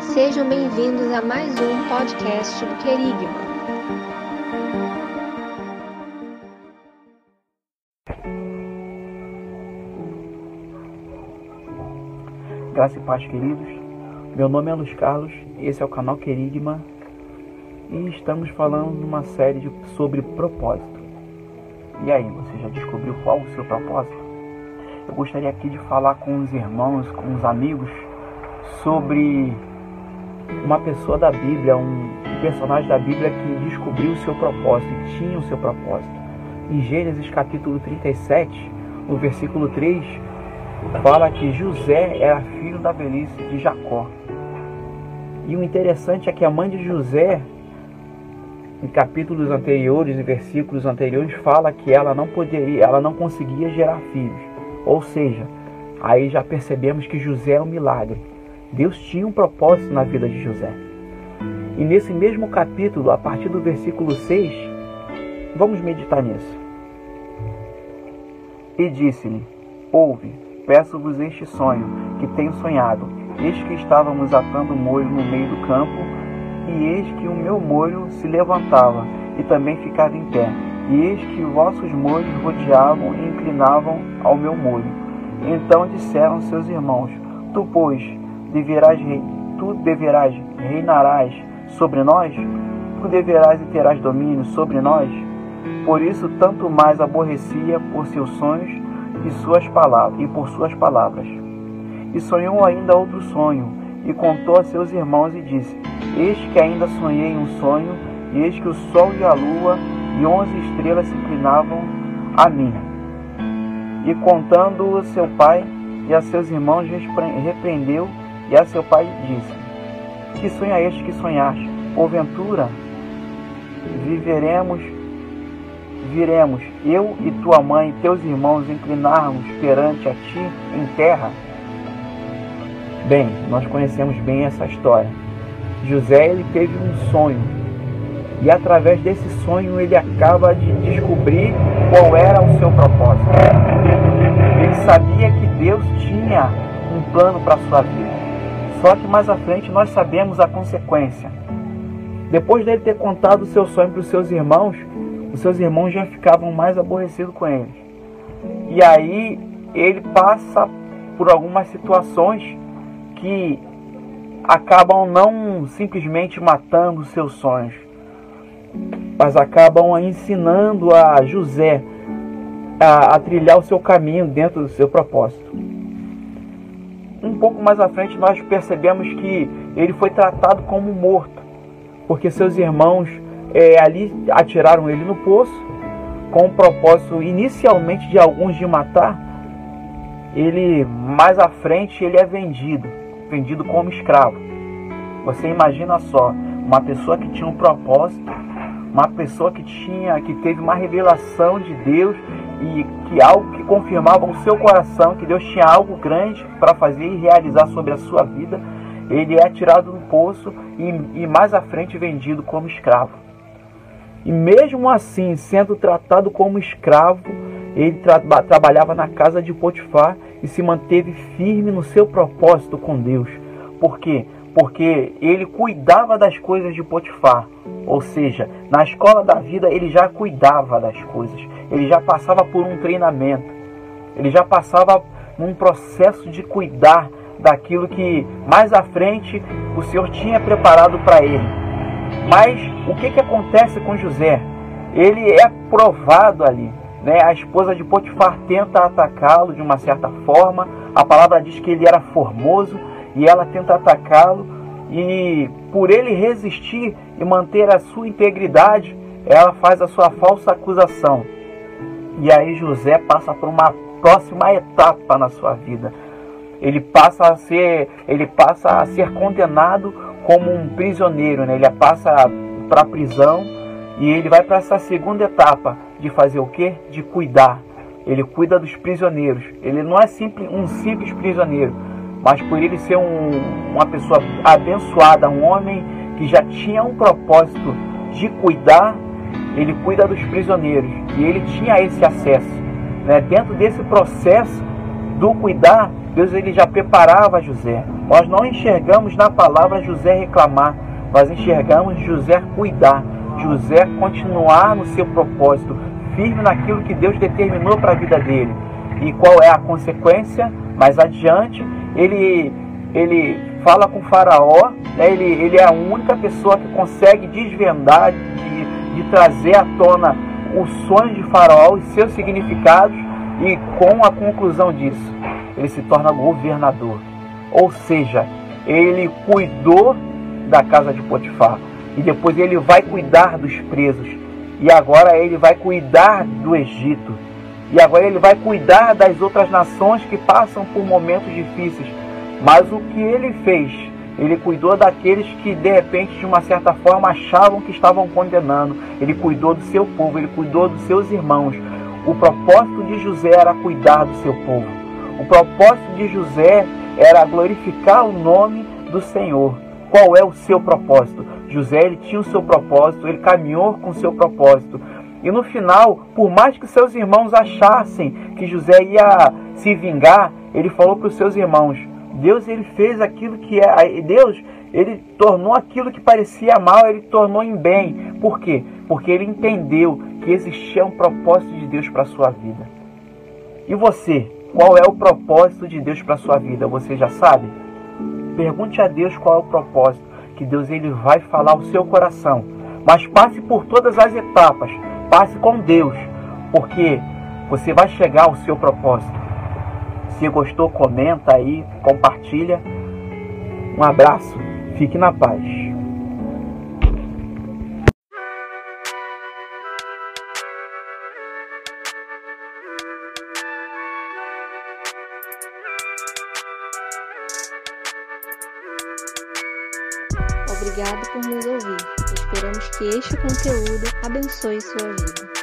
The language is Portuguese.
Sejam bem-vindos a mais um podcast do Querigma. Graça e paz, queridos. Meu nome é Luiz Carlos, esse é o canal Querigma e estamos falando numa série de, sobre propósito. E aí, você já descobriu qual o seu propósito? Eu gostaria aqui de falar com os irmãos, com os amigos, sobre uma pessoa da Bíblia, um personagem da Bíblia que descobriu o seu propósito e tinha o seu propósito. Em Gênesis capítulo 37, no versículo 3, fala que José era filho da velhice de Jacó. E o interessante é que a mãe de José, em capítulos anteriores e versículos anteriores, fala que ela não poderia, ela não conseguia gerar filhos. Ou seja, aí já percebemos que José é um milagre. Deus tinha um propósito na vida de José. E nesse mesmo capítulo, a partir do versículo 6, vamos meditar nisso. E disse-lhe: Ouve, peço-vos este sonho que tenho sonhado. Eis que estávamos atando molho no meio do campo, e eis que o meu molho se levantava e também ficava em pé. E eis que vossos molhos rodeavam e inclinavam ao meu molho. Então disseram seus irmãos: Tu, pois, deverás, tu deverás reinarás sobre nós? Tu deverás e terás domínio sobre nós? Por isso, tanto mais aborrecia por seus sonhos e, suas palavras, e por suas palavras. E sonhou ainda outro sonho, e contou a seus irmãos e disse: Eis que ainda sonhei um sonho, e eis que o sol e a lua e onze estrelas se inclinavam a mim. E contando seu pai e a seus irmãos, repreendeu e a seu pai disse: Que sonho é este que sonhaste? Porventura, viveremos, viremos, eu e tua mãe teus irmãos inclinarmos perante a ti em terra? Bem, nós conhecemos bem essa história. José ele teve um sonho e através desse sonho ele acaba de descobrir qual era o seu propósito. Ele sabia que Deus tinha um plano para a sua vida. Só que mais à frente nós sabemos a consequência. Depois dele ter contado o seu sonho para os seus irmãos, os seus irmãos já ficavam mais aborrecidos com ele. E aí ele passa por algumas situações que acabam não simplesmente matando os seus sonhos, mas acabam ensinando a José a, a trilhar o seu caminho dentro do seu propósito um pouco mais à frente nós percebemos que ele foi tratado como morto, porque seus irmãos é, ali atiraram ele no poço, com o propósito inicialmente de alguns de matar. Ele mais à frente ele é vendido, vendido como escravo. Você imagina só, uma pessoa que tinha um propósito, uma pessoa que tinha, que teve uma revelação de Deus e que algo que confirmava o seu coração que Deus tinha algo grande para fazer e realizar sobre a sua vida, ele é tirado do poço e, e mais à frente vendido como escravo. E mesmo assim, sendo tratado como escravo, ele tra trabalhava na casa de Potifar e se manteve firme no seu propósito com Deus. Por quê? Porque ele cuidava das coisas de Potifar. Ou seja, na escola da vida ele já cuidava das coisas ele já passava por um treinamento, ele já passava num processo de cuidar daquilo que mais à frente o Senhor tinha preparado para ele. Mas o que, que acontece com José? Ele é provado ali. Né? A esposa de Potifar tenta atacá-lo de uma certa forma. A palavra diz que ele era formoso e ela tenta atacá-lo. E por ele resistir e manter a sua integridade, ela faz a sua falsa acusação. E aí José passa por uma próxima etapa na sua vida. Ele passa a ser, ele passa a ser condenado como um prisioneiro, né? Ele passa para a prisão e ele vai para essa segunda etapa de fazer o quê? De cuidar. Ele cuida dos prisioneiros. Ele não é simples, um simples prisioneiro, mas por ele ser um, uma pessoa abençoada, um homem que já tinha um propósito de cuidar ele cuida dos prisioneiros e ele tinha esse acesso. Né? Dentro desse processo, do cuidar, Deus ele já preparava José. Nós não enxergamos na palavra José reclamar, nós enxergamos José cuidar, José continuar no seu propósito, firme naquilo que Deus determinou para a vida dele. E qual é a consequência? Mais adiante, ele, ele fala com Faraó, né? ele, ele é a única pessoa que consegue desvendar, de, de trazer à tona os sonhos de Faraó, os seus significados, e com a conclusão disso, ele se torna governador. Ou seja, ele cuidou da casa de Potifar e depois ele vai cuidar dos presos e agora ele vai cuidar do Egito. E agora ele vai cuidar das outras nações que passam por momentos difíceis. Mas o que ele fez? Ele cuidou daqueles que de repente, de uma certa forma, achavam que estavam condenando. Ele cuidou do seu povo, ele cuidou dos seus irmãos. O propósito de José era cuidar do seu povo. O propósito de José era glorificar o nome do Senhor. Qual é o seu propósito? José ele tinha o seu propósito, ele caminhou com o seu propósito. E no final, por mais que seus irmãos achassem que José ia se vingar, ele falou para os seus irmãos: Deus ele fez aquilo que é, Deus ele tornou aquilo que parecia mal, ele tornou em bem. Por quê? Porque ele entendeu que existia um propósito de Deus para a sua vida. E você, qual é o propósito de Deus para a sua vida? Você já sabe? Pergunte a Deus qual é o propósito, que Deus ele vai falar ao seu coração. Mas passe por todas as etapas, passe com Deus, porque você vai chegar ao seu propósito. Se gostou, comenta aí, compartilha. Um abraço, fique na paz. Obrigado por nos ouvir. Esperamos que este conteúdo abençoe sua vida.